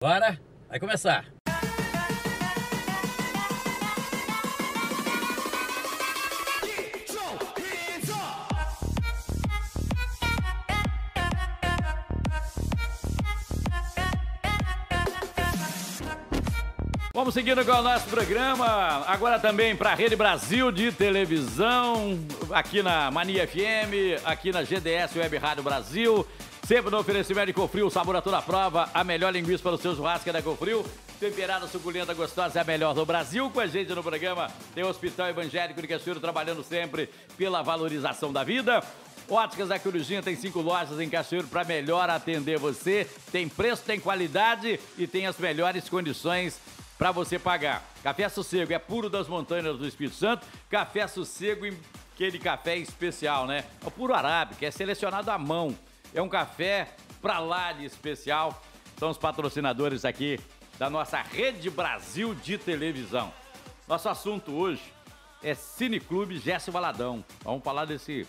Bora, vai começar. Vamos seguindo com o nosso programa. Agora também para a Rede Brasil de televisão, aqui na Mania FM, aqui na GDS Web Rádio Brasil. Sempre no oferecimento de Cofrio, sabor a toda prova. A melhor linguiça para o seu churrasco é da Cofrio. Temperada, suculenta, gostosa, é a melhor do Brasil. Com a gente no programa tem o Hospital Evangélico de Cachoeiro trabalhando sempre pela valorização da vida. Óticas da Corujinha tem cinco lojas em Cachoeiro para melhor atender você. Tem preço, tem qualidade e tem as melhores condições para você pagar. Café Sossego é puro das montanhas do Espírito Santo. Café Sossego, aquele café especial, né? É o puro arábica, é selecionado à mão. É um café para lá de especial. São os patrocinadores aqui da nossa Rede Brasil de televisão. Nosso assunto hoje é Cineclube Gécio Valadão. Vamos falar desse,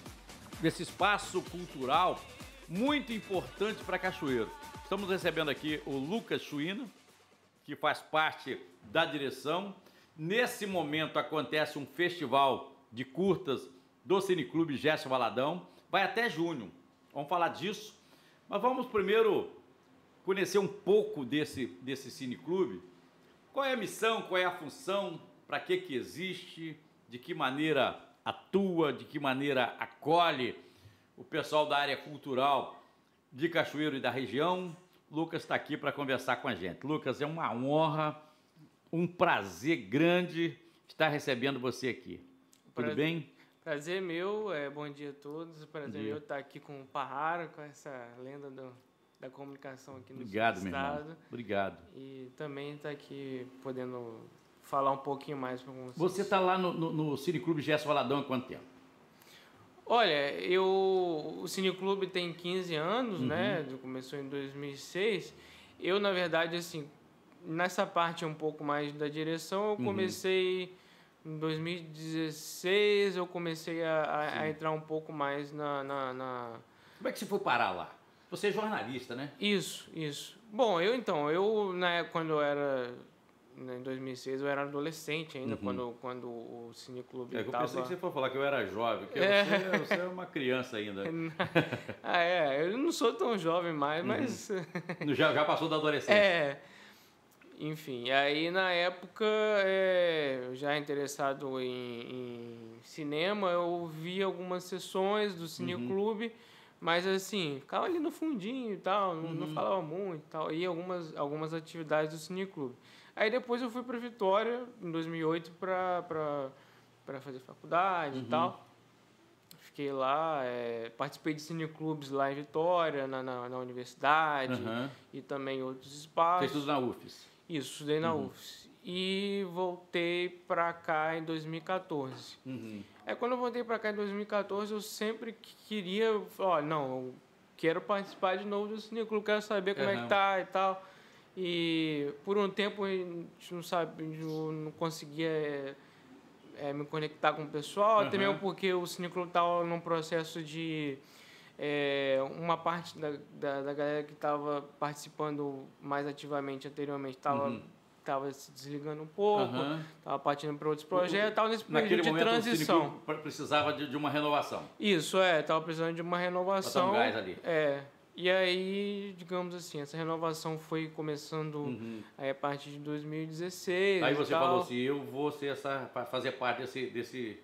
desse espaço cultural muito importante para Cachoeiro. Estamos recebendo aqui o Lucas Chuína, que faz parte da direção. Nesse momento acontece um festival de curtas do Cineclube Gécio Valadão. Vai até junho. Vamos falar disso. Mas vamos primeiro conhecer um pouco desse, desse cineclube. Qual é a missão, qual é a função, para que, que existe, de que maneira atua, de que maneira acolhe o pessoal da área cultural de Cachoeiro e da região. Lucas está aqui para conversar com a gente. Lucas, é uma honra, um prazer grande estar recebendo você aqui. Tudo bem? Prazer meu, é, bom dia a todos. Prazer meu estar aqui com o Parrara, com essa lenda do, da comunicação aqui no Obrigado, estado. meu irmão. Obrigado. E também estar aqui podendo falar um pouquinho mais com vocês. Você está lá no, no, no Cineclube Gesso Valadão há quanto tempo? Olha, eu o Cineclube tem 15 anos, né? Começou em 2006. Eu, na verdade, assim, nessa parte um pouco mais da direção, eu comecei em 2016, eu comecei a, a- entrar um pouco mais na, na, na- Como é que você foi parar lá? Você é jornalista, né? Isso, isso. Bom, eu então, eu, né, quando eu era... né, Em 2006 eu era adolescente ainda, quando, quando o Cineclube É, eu pensei que você foi falar que eu era jovem, que É. você, você é uma criança ainda. ah, é, eu não sou tão jovem mais, mas... Já, já passou da adolescência. É. Enfim, aí na época, é, já interessado em, em cinema, eu vi algumas sessões do Cineclube, mas assim, ficava ali no fundinho e tal, não, não falava muito e tal, e algumas, algumas atividades do Cineclube. Aí depois eu fui para Vitória, em 2008, para fazer faculdade e tal. Fiquei lá, é, participei de cineclubes lá em Vitória, na, na, na universidade Aham. e também em outros Fez espaços. tudo na UFES. Isso, estudei na Uhum. UFS. E voltei pra cá em 2014. Uhum. Aí quando eu voltei pra cá em 2014, eu sempre que- queria, ó, não, eu quero participar de novo do Cineclube, quero saber como é que tá e tal. E por um tempo a gente não sabe, não conseguia é, é, me conectar com o pessoal, até Aham. mesmo porque o Cineclube estava num processo de é, uma parte da, da, da galera que estava participando mais ativamente anteriormente estava Uhum. tava se desligando um pouco, estava partindo para outros projetos, estava nesse Naquele período de momento o transição. Pre- precisava de, de uma renovação. Isso, é, estava precisando de uma renovação. Um gás ali. É. E aí, digamos assim, essa renovação foi começando Uhum. aí a partir de 2016. Aí você falou assim, eu vou ser essa, fazer parte desse, desse,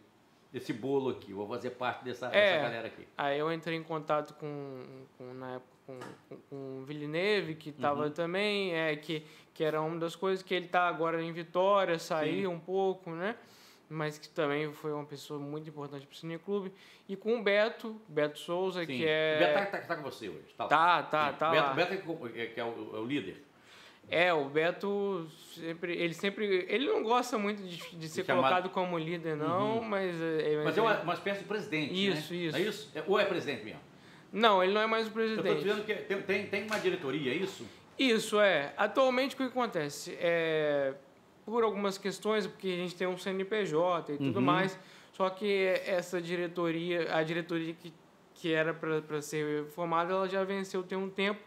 desse bolo aqui, vou fazer parte dessa, É. dessa galera aqui. Aí eu entrei em contato com, com na época, com, com, com o Villeneuve, que estava Uhum. também, é, que, que era uma das coisas que ele está agora em Vitória, saiu um pouco, né? Mas que também foi uma pessoa muito importante para o Cineclube. E com o Beto, Beto Souza, Sim. que é... O Beto tá, tá, tá com você hoje. Tá. Tá, tá, Sim. tá Beto. Beto é é, que é o, é o líder. É, o Beto sempre, ele sempre, ele não gosta muito de, de ser chamado- colocado como líder, não, mas... é, Mas ele- é uma, uma espécie de presidente, Isso, né? isso. É isso? É- ou é presidente mesmo? Não, ele não é mais o Eu presidente. estou dizendo que tem, tem, tem uma diretoria, é isso? Isso, é. Atualmente, o que acontece? É, por algumas questões, porque a gente tem um CNPJ e tudo Uhum. mais, só que essa diretoria, a diretoria que, que era para ser formada, ela já venceu tem um tempo.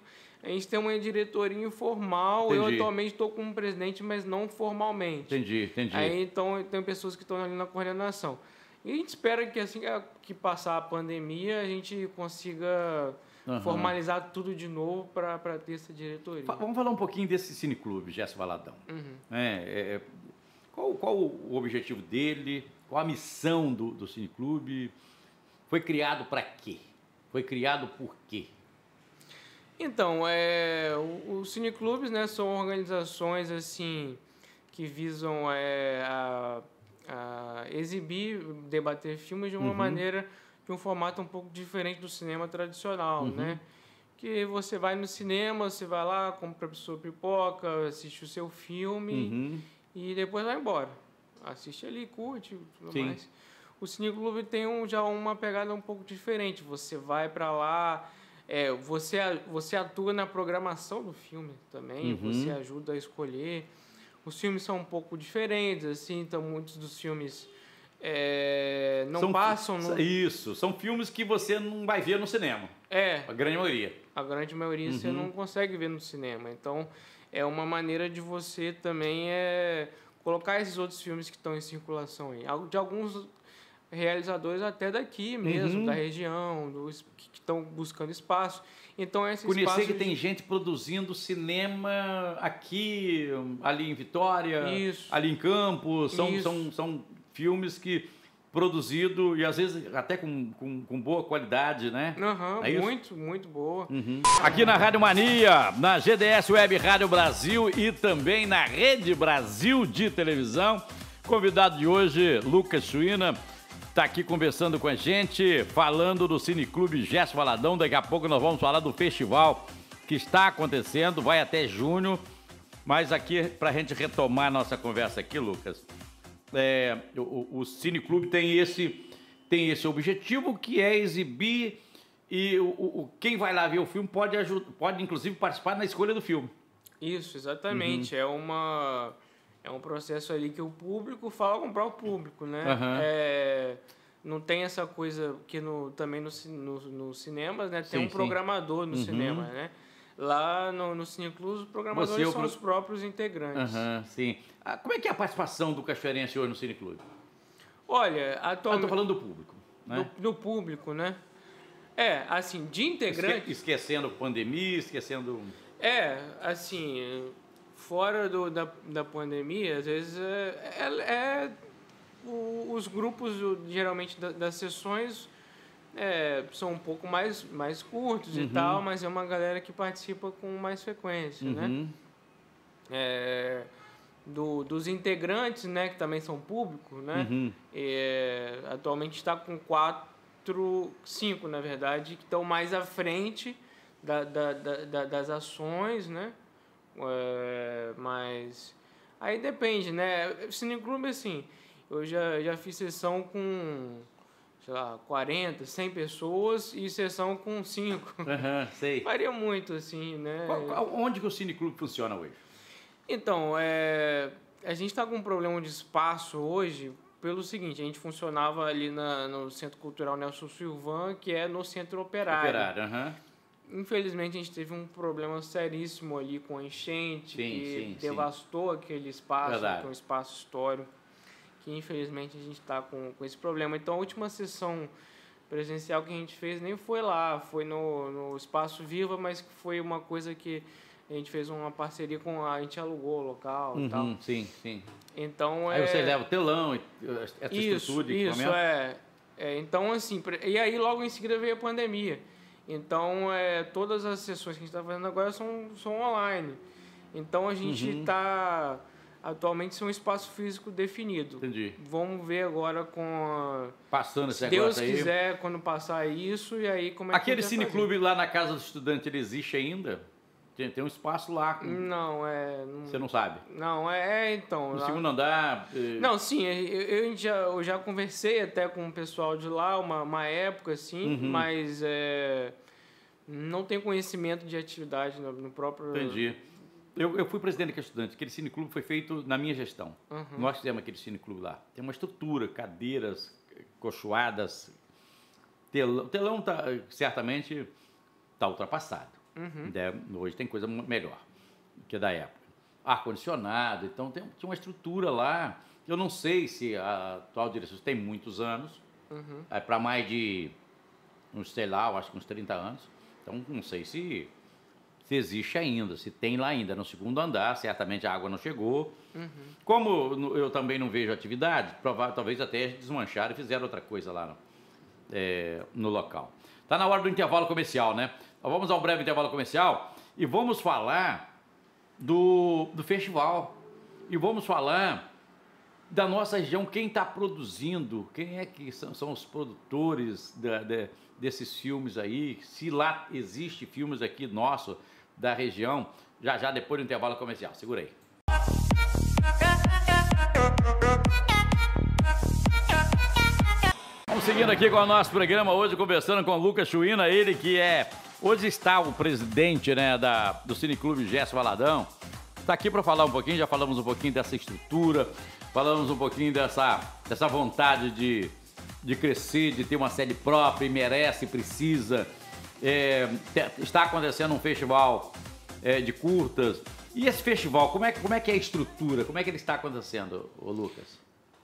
A gente tem uma diretoria informal. Entendi. Eu atualmente estou como presidente, mas não formalmente. Entendi, entendi. Aí então tem pessoas que estão ali na coordenação. E a gente espera que assim que passar a pandemia, a gente consiga Aham. formalizar tudo de novo para ter essa diretoria. Vamos falar um pouquinho desse cineclube, Gesso Valadão. Uhum. É, é, qual, qual o objetivo dele? Qual a missão do, do cineclube? Foi criado para quê? Foi criado por quê? Então, é, os cineclubes né, são organizações assim que visam é, a, a exibir, debater filmes de uma Uhum. maneira, de um formato um pouco diferente do cinema tradicional, Uhum. né? Que você vai no cinema, você vai lá, compra a sua pipoca, assiste o seu filme Uhum. e depois vai embora. Assiste ali, curte tudo Sim. mais. O Cineclube tem um, já uma pegada um pouco diferente. Você vai para lá, é, você, você atua na programação do filme também, Uhum. você ajuda a escolher. Os filmes são um pouco diferentes, assim, então muitos dos filmes é, não São- passam no... Isso, são filmes que você não vai ver no cinema, É, a grande maioria. a grande maioria você Uhum. não consegue ver no cinema. Então, é uma maneira de você também é, colocar esses outros filmes que estão em circulação aí. De alguns realizadores até daqui mesmo, Uhum. da região, dos, que estão buscando espaço. Então, esse Conhecer espaço que de- tem gente produzindo cinema aqui, ali em Vitória, Isso. ali em Campos. São, Isso. são, são filmes que produzido e às vezes até com, com, com boa qualidade, né? Aham, É muito, muito boa. Aqui na Rádio Mania, na GDS Web Rádio Brasil e também na Rede Brasil de Televisão. Convidado de hoje, Lucas Suína, está aqui conversando com a gente, falando do Cineclube Gesso Valadão. Daqui a pouco nós vamos falar do festival que está acontecendo, vai até junho. Mas aqui, para a gente retomar a nossa conversa aqui, Lucas, é, o, o- Cineclube tem esse, tem esse objetivo que é exibir e o, o- quem vai lá ver o filme pode, pode inclusive participar na escolha do filme. Isso, exatamente. É uma é um processo ali que o público fala comprar o público, né? Aham. É, não tem essa coisa que no, também no, no, nos cinemas, né? Tem Sim, um sim. programador no Uhum. cinema, né? Lá no, no Cineclus, os programadores Você é são pro- os próprios integrantes. Aham, sim. Ah, como é que é a participação do Cachoeirense hoje no Cineclube? Olha, Ah, atualmente... falando do público. Né? do, do público, né? É, assim, de Esque- integrante... esquecendo pandemia, esquecendo... É, assim, fora do, da, da pandemia, às vezes é, é- é o- os grupos, geralmente, da- das sessões é, são um pouco mais, mais curtos e Uhum. tal, mas é uma galera que participa com mais frequência, né? Uhum. É, do, dos integrantes, né, que também são públicos, né? Uhum. É, atualmente está com quatro, cinco na verdade, que estão mais à frente da, da- da- das ações, né? É, mas aí depende, né? Cineclube, assim, eu já, já fiz sessão com, sei lá, 40, 100 pessoas e sessão com 5. Aham, sei. Varia muito, assim, né? Qual- qual- onde que o Cineclube funciona hoje? Então, é, a gente está com um problema de espaço hoje pelo seguinte, a gente funcionava ali na, no Centro Cultural Nelson Silvan, que é no Centro Operário. Operário, aham. Infelizmente, a gente teve um problema seríssimo ali com a enchente, Sim, que sim, sim. devastou aquele espaço, Verdade. que é um espaço histórico, que infelizmente a gente está com, com esse problema. Então, a última sessão presencial que a gente fez nem foi lá, foi no, no Espaço Viva, mas foi uma coisa que a gente fez uma parceria com a, a gente alugou o local e tal. Uhum, sim, sim. Então, Aí é... você leva o telão, essa Isso, estrutura de isso, é. É, Então, assim, e aí logo em seguida veio a pandemia. Então, é, todas as sessões que a gente está fazendo agora são, são online. Então, a gente Uhum. está, atualmente, sem um espaço físico definido. Entendi. Vamos ver agora com a... Passando esse Se Deus negócio aí. quiser, quando passar isso, e aí como é Aquele que a gente vai cineclube lá na casa do estudante, ele existe ainda? Tem, tem um espaço lá, com-? Não, é... Não, você não sabe. não é, é, então... No lá- segundo andar. eh, Não, sim, eu, eu já, eu já conversei até com o pessoal de lá uma, uma época, assim, Uhum. mas é, não tenho conhecimento de atividade no, no próprio... Entendi. Eu, eu fui presidente daquele estudante. Aquele cineclube foi feito na minha gestão. Uhum. Nós fizemos aquele cineclube lá. Tem uma estrutura, cadeiras, cochoadas. Telão, o telão tá, certamente está ultrapassado. Uhum. Né? Hoje tem coisa melhor que da época. Ar-condicionado, então tem, tinha uma estrutura lá. Eu não sei se a atual direção tem muitos anos, uhum. é para mais de uns, sei lá, eu acho que uns 30 anos. Então não sei se, se existe ainda, se tem lá ainda. No segundo andar, certamente a água não chegou. Uhum. Como eu também não vejo atividade, provável, talvez até desmancharam e fizeram outra coisa lá no, é, no local. Está na hora do intervalo comercial, né? Vamos ao breve intervalo comercial e vamos falar do, do festival. E vamos falar da nossa região, quem está produzindo, quem é que são, são os produtores da, desses filmes aí, se lá existe filmes aqui nosso da região, já já depois do intervalo comercial. Segura aí. Vamos seguindo aqui com o nosso programa hoje, conversando com o Lucas Chuína, ele que é. Hoje está o presidente né, da, do Cineclube Gesso Valadão. Está aqui para falar um pouquinho, já falamos um pouquinho dessa estrutura, falamos um pouquinho dessa, dessa vontade de, de crescer, de ter uma sede própria e merece, precisa. É, está acontecendo um festival é, de curtas. E esse festival, como é, como é que é a estrutura? Como é que ele está acontecendo, Lucas?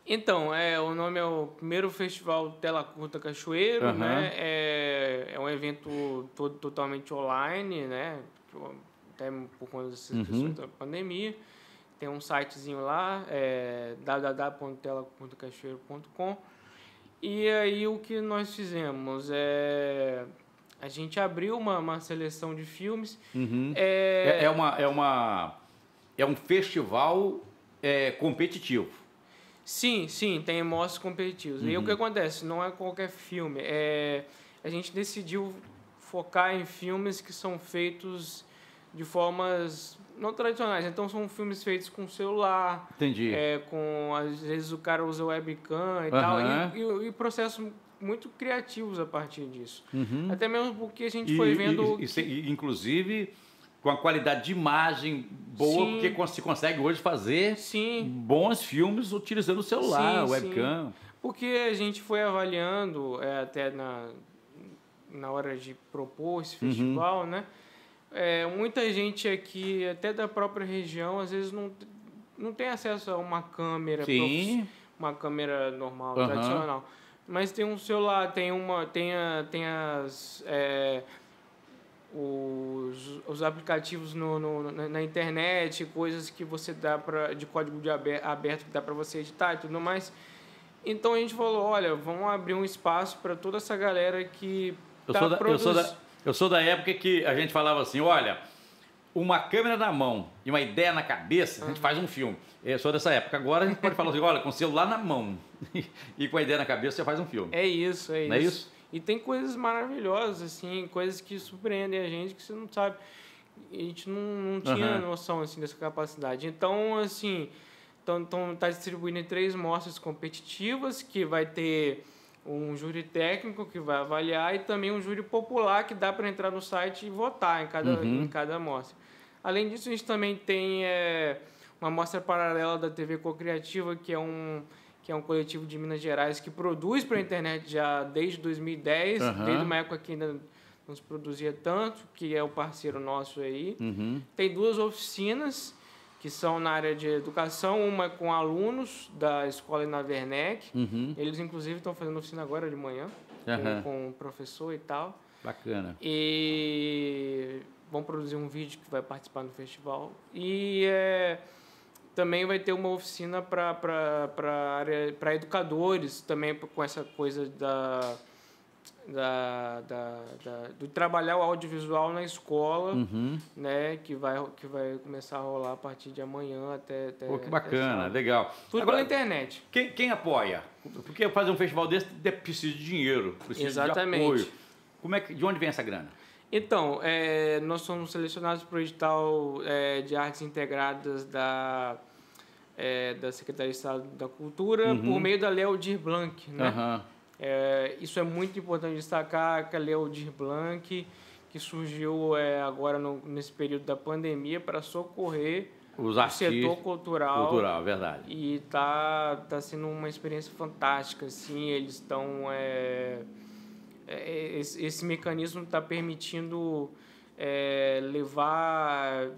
Então, é, o nome é o primeiro festival Tela Curta Cachoeiro, uhum. né? É, é um evento todo totalmente online, né? Até por conta dessas uhum. da pandemia. Tem um sitezinho lá, é www.tela.cachoeiro.com. E aí o que nós fizemos é a gente abriu uma, uma seleção de filmes. Uhum. É... é... É, uma é uma é um festival é, competitivo. Sim, sim, tem mostras competitivas. Uhum. E o que uhum. acontece? Não é qualquer filme. É, a gente decidiu focar em filmes que são feitos de formas não tradicionais. Então são filmes feitos com celular. Entendi. É, com, às vezes o cara usa webcam e uhum. tal. E, e, e processos muito criativos a partir disso. Uhum. Até mesmo porque a gente e, foi vendo. E, que... inclusive com a qualidade de imagem boa, sim. porque se consegue hoje fazer sim. bons filmes utilizando o celular, sim, webcam. Porque a gente foi avaliando é, até na, na hora de propor esse uhum. festival, uhum. né? É, muita gente aqui, até da própria região, às vezes não, não tem acesso a uma câmera, Sim. uma câmera normal, uhum. tradicional. Mas tem um celular, tem uma, tem, a, tem as é, os, os aplicativos no, no, na, internet, coisas que você dá para de código de aberto que dá para você editar e tudo mais. Então a gente falou, olha, vamos abrir um espaço para toda essa galera que eu, tá sou da, eu, sou da, eu sou da época que a gente falava assim, olha, uma câmera na mão e uma ideia na cabeça, uhum. a gente faz um filme. Eu sou dessa época. Agora a gente pode falar assim, olha, com o celular na mão e com a ideia na cabeça você faz um filme. É isso, é Não isso. É isso? E tem coisas maravilhosas, assim, coisas que surpreendem a gente que você não sabe. A gente não, não tinha uhum. noção assim, dessa capacidade. Então, assim, então, tá distribuindo em três mostras competitivas, que vai ter um júri técnico que vai avaliar e também um júri popular que dá para entrar no site e votar em cada, uhum. em cada amostra. Além disso, a gente também tem é, uma amostra paralela da TV Cocriativa, que é um que é um coletivo de Minas Gerais que produz para a internet já desde 2010, uhum. desde uma época que ainda não se produzia tanto, que é o parceiro nosso aí. Uhum. Tem duas oficinas que são na área de educação, uma com alunos da escola na Werneck. Uhum. Eles, inclusive, estão fazendo oficina agora de manhã, uhum. com, o professor e tal. Bacana. E vão produzir um vídeo que vai participar no festival. E é, também vai ter uma oficina para educadores, também com essa coisa da da, da, da, do trabalhar o audiovisual na escola, uhum. né, que vai, que vai começar a rolar a partir de amanhã até... até Pô, que bacana, legal. Tudo Agora, pela internet. Quem, quem apoia? Porque fazer um festival desse precisa de dinheiro, precisa Exatamente. de apoio. Como é que, de onde vem essa grana? Então, é, nós somos selecionados para o edital é, de artes integradas da, é, da Secretaria de Estado da Cultura uhum. por meio da Léo Dir Blanc, né? Uhum. Isso é muito importante destacar que a Leodir Blanc, que surgiu é, agora no, nesse período da pandemia para socorrer Os o setor cultural. Cultural, verdade. E tá, tá sendo uma experiência fantástica, assim, eles estão... É, é, esse, esse, mecanismo está permitindo é, levar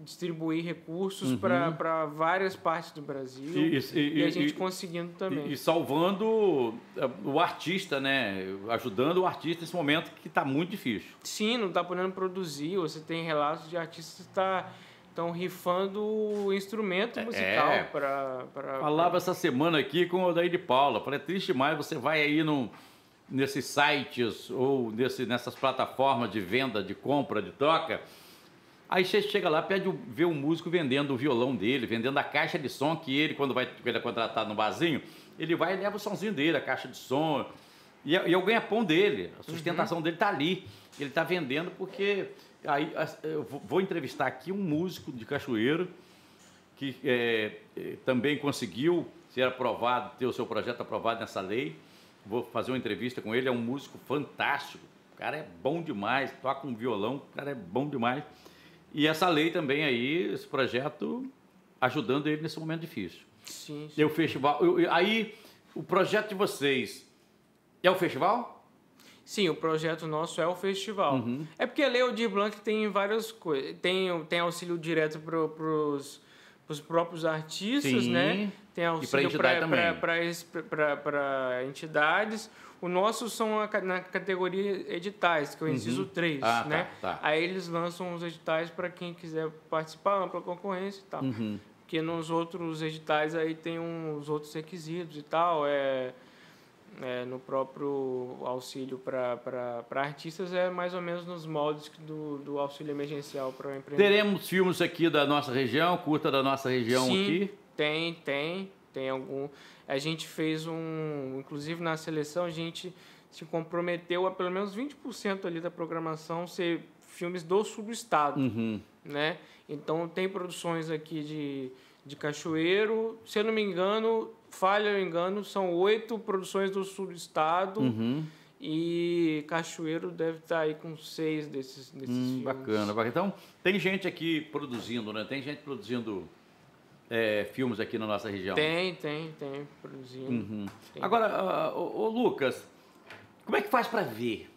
distribuir recursos uhum. para várias partes do Brasil e, e, e a gente e, conseguindo também. E, salvando é, o artista, né? Ajudando o artista nesse momento que está muito difícil. Sim, não está podendo produzir. Você tem relatos de artistas que tá, estão rifando o instrumento musical é. para... Falava pra... essa semana aqui com o Daí de Paula. Falei, é triste demais, você vai aí no, nesses sites ou nesse, nessas plataformas de venda, de compra, de troca Aí você chega lá, pede ver um músico vendendo o violão dele, vendendo a caixa de som que ele, quando vai, ele é contratado no barzinho, ele vai e leva o somzinho dele, a caixa de som. E é, e é o ganha-pão dele, a sustentação uhum. dele está ali. Ele está vendendo porque. Aí eu vou entrevistar aqui um músico de Cachoeiro que é, é, também conseguiu ser aprovado, ter o seu projeto aprovado nessa lei. Vou fazer uma entrevista com ele, é um músico fantástico. O cara é bom demais, toca um violão, o cara é bom demais. E essa lei também aí, esse projeto, ajudando ele nesse momento difícil. Sim. sim. E o festival. Aí, o projeto de vocês é o festival? Sim, o projeto nosso é o festival. Uhum. É porque a Lei Aldir Blanc tem várias coisas. Tem, tem auxílio direto para os próprios artistas, Sim. né? Tem auxílio para entidades. O nosso são na categoria editais, que é o inciso uhum. 3, ah, tá, né? Tá, tá. Aí eles lançam os editais para quem quiser participar, ampla concorrência e tal. Uhum. Porque nos outros editais aí tem uns outros requisitos e tal, é, é no próprio auxílio para artistas é mais ou menos nos moldes do, do auxílio emergencial para empreendedor. Teremos filmes aqui da nossa região, curta da nossa região Sim, aqui? Tem, tem, tem algum a gente fez um, inclusive na seleção, a gente se comprometeu a pelo menos 20% ali da programação ser filmes do sul do estado, uhum. né? Então tem produções aqui de, de Cachoeiro, se eu não me engano, falha ou engano, são oito produções do sul do estado. Uhum. E Cachoeiro deve estar aí com seis desses, desses hum, filmes. Bacana, bacana. Então, tem gente aqui produzindo, né? Tem gente produzindo é, filmes aqui na nossa região? Tem, tem, tem, produzindo. Uhum. Tem. Agora, uh, o, Lucas, como é que faz para ver?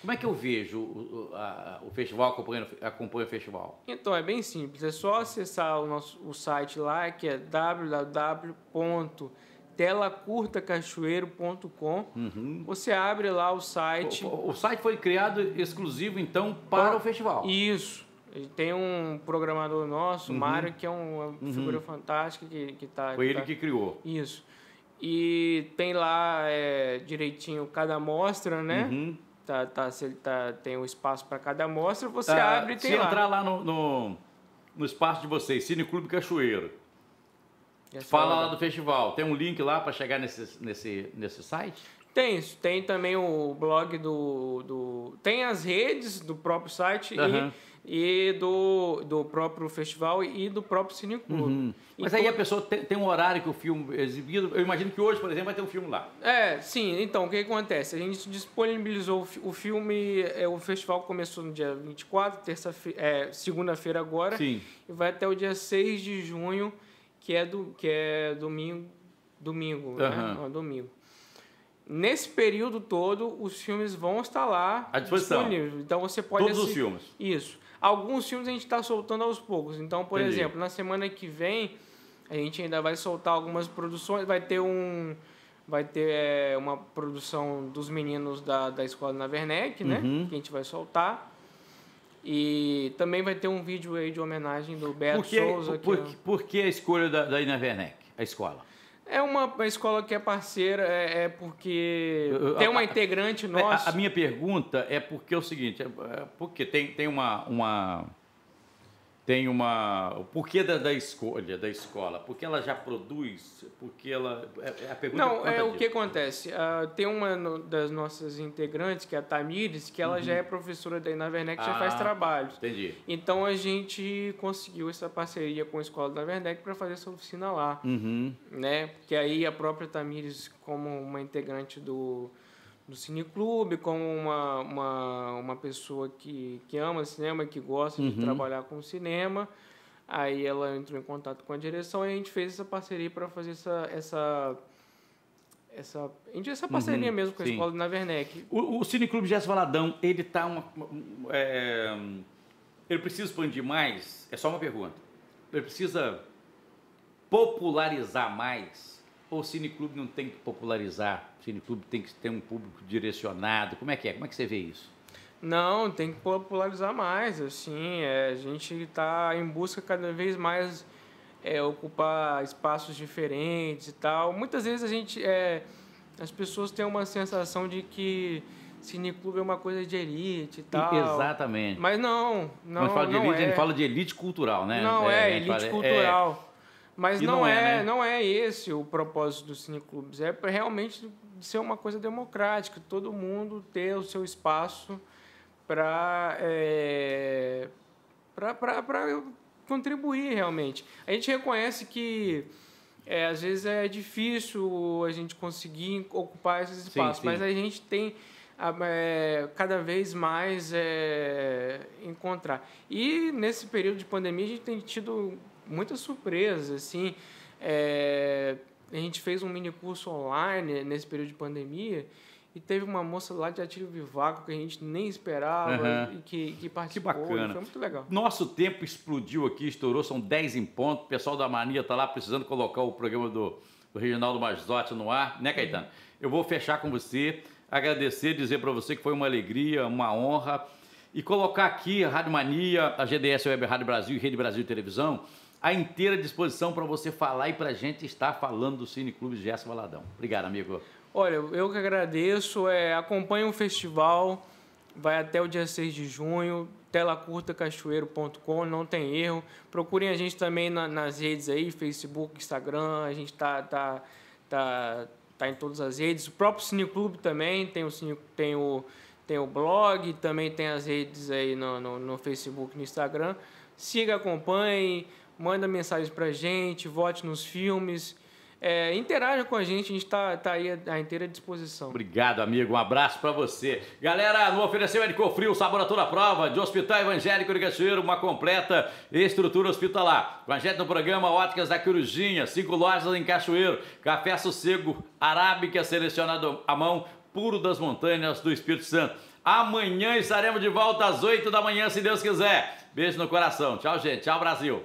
Como é que eu vejo o, a, o festival, acompanho, acompanho o festival? Então, é bem simples. É só acessar o nosso o site lá, que é www.telacurtacachoeiro.com. Uhum. Você abre lá o site. O, o, site foi criado exclusivo, então, para o festival? Isso. Tem um programador nosso, uhum. Mário, que é uma uhum. figura fantástica que, que tá. Foi que ele tá... que criou. Isso. E tem lá é, direitinho cada amostra, né? Uhum. Tá, tá, se ele tá, tem um espaço para cada amostra, você ah, abre e tem se lá. Entrar lá no, no, no, espaço de vocês, Cine Clube Cachoeiro, fala lá do festival. Tem um link lá para chegar nesse, nesse, nesse site? Tem, tem também o blog do, do. Tem as redes do próprio site uhum. e e do, do próprio festival e do próprio Cine Clube. Uhum. Mas aí a pessoa tem, tem, um horário que o filme é exibido. Eu imagino que hoje, por exemplo, vai ter um filme lá. É, sim. Então, o que acontece? A gente disponibilizou o filme, é, o festival começou no dia 24, terça-feira, é, segunda-feira agora. Sim. E vai até o dia 6 de junho, que é, do, que é domingo, domingo, uhum. né? Não, domingo. Nesse período todo, os filmes vão estar lá à disposição. disponíveis. Então você pode Todos assistir. os filmes. Isso. Alguns filmes a gente está soltando aos poucos. Então, por Entendi. exemplo, na semana que vem, a gente ainda vai soltar algumas produções. Vai ter um. Vai ter é, uma produção dos meninos da, da escola na Werneck, né? Uhum. Que a gente vai soltar. E também vai ter um vídeo aí de homenagem do Beto por que, Souza. Por, que, por que a escolha da, da Ina Werneck, a escola? É uma, escola que é parceira, é, é porque tem uma integrante nossa. A, a, minha pergunta é porque é o seguinte, é, é porque tem, tem uma, uma tem uma o porquê da, da escolha da escola? Porque ela já produz? Porque ela é, é a pergunta não é o que acontece? Uh, tem uma das nossas integrantes que é a Tamires que ela uhum. já é professora da Inaverneck ah, já faz trabalhos entendi. Então a gente conseguiu essa parceria com a escola da Inaverneck para fazer essa oficina lá uhum. né? Porque aí a própria Tamires como uma integrante do do cineclube, como uma, uma, uma pessoa que, que ama cinema, que gosta uhum. de trabalhar com cinema. Aí ela entrou em contato com a direção e a gente fez essa parceria para fazer essa, essa essa, essa parceria uhum, mesmo com a sim. escola de Navernec. O, o Cine Clube Gesso Valadão, ele tá uma, é, ele precisa expandir mais? É só uma pergunta. Ele precisa popularizar mais? Ou o Cine Clube não tem que popularizar? O Cine Clube tem que ter um público direcionado? Como é que é? Como é que você vê isso? Não, tem que popularizar mais, assim, é, a gente está em busca cada vez mais é, ocupar espaços diferentes e tal. Muitas vezes a gente, é, as pessoas têm uma sensação de que cineclube é uma coisa de elite e tal. Exatamente. Mas não, não, Mas fala de não elite, é. ele fala de elite cultural, né? Não é, é elite é, cultural. Mas não, não, é, é né? não é esse o propósito dos cineclubes. É realmente ser uma coisa democrática, todo mundo ter o seu espaço para é, para contribuir realmente. A gente reconhece que é, às vezes é difícil a gente conseguir ocupar esses espaços, sim, sim. mas a gente tem é, cada vez mais é, encontrar. E nesse período de pandemia a gente tem tido muitas surpresas, assim. É, a gente fez um mini curso online nesse período de pandemia e teve uma moça lá de Atílio Vivaco que a gente nem esperava uhum. e que, que participou. Que bacana. Foi muito legal. Nosso tempo explodiu aqui, estourou, são 10 em ponto. O pessoal da Mania está lá precisando colocar o programa do, do Reginaldo Mazotti no ar, né, Caetano? Uhum. Eu vou fechar com você, agradecer, dizer para você que foi uma alegria, uma honra e colocar aqui a Rádio Mania, a GDS Web Rádio Brasil e Rede Brasil Televisão à inteira disposição para você falar e para a gente estar falando do Cine Clube Gerson Valadão. Obrigado, amigo. Olha, eu que agradeço. É, acompanhe o festival, vai até o dia 6 de junho, telacurtacachoeiro.com, não tem erro. Procurem a gente também na, nas redes aí, Facebook, Instagram, a gente tá, tá, tá, tá em todas as redes. O próprio Cineclube também, tem o, Cine, tem o, tem o blog, também tem as redes aí no, no, no Facebook no Instagram. Siga, acompanhe, manda mensagens pra gente, vote nos filmes é, interaja com a gente, a gente está tá aí à inteira disposição. Obrigado, amigo. Um abraço para você. Galera, no oferecimento Frio, sabor a toda prova, de Hospital Evangélico de Cachoeiro, uma completa estrutura hospitalar. Com a gente no programa Óticas da Corujinha, cinco lojas em Cachoeiro, café sossego, arábica selecionado à mão, puro das montanhas do Espírito Santo. Amanhã estaremos de volta às 8 da manhã, se Deus quiser. Beijo no coração. Tchau, gente. Tchau, Brasil.